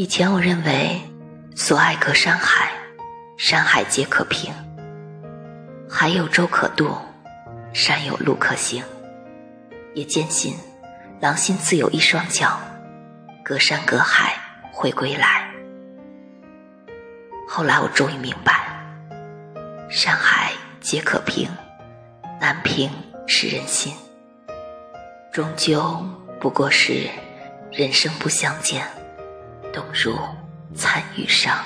以前我认为，所爱隔山海，山海皆可平。海有舟可渡，山有路可行。也坚信，狼心自有一双脚，隔山隔海会归来。后来我终于明白，山海皆可平，难平是人心。终究不过是人生不相见，动如参与商。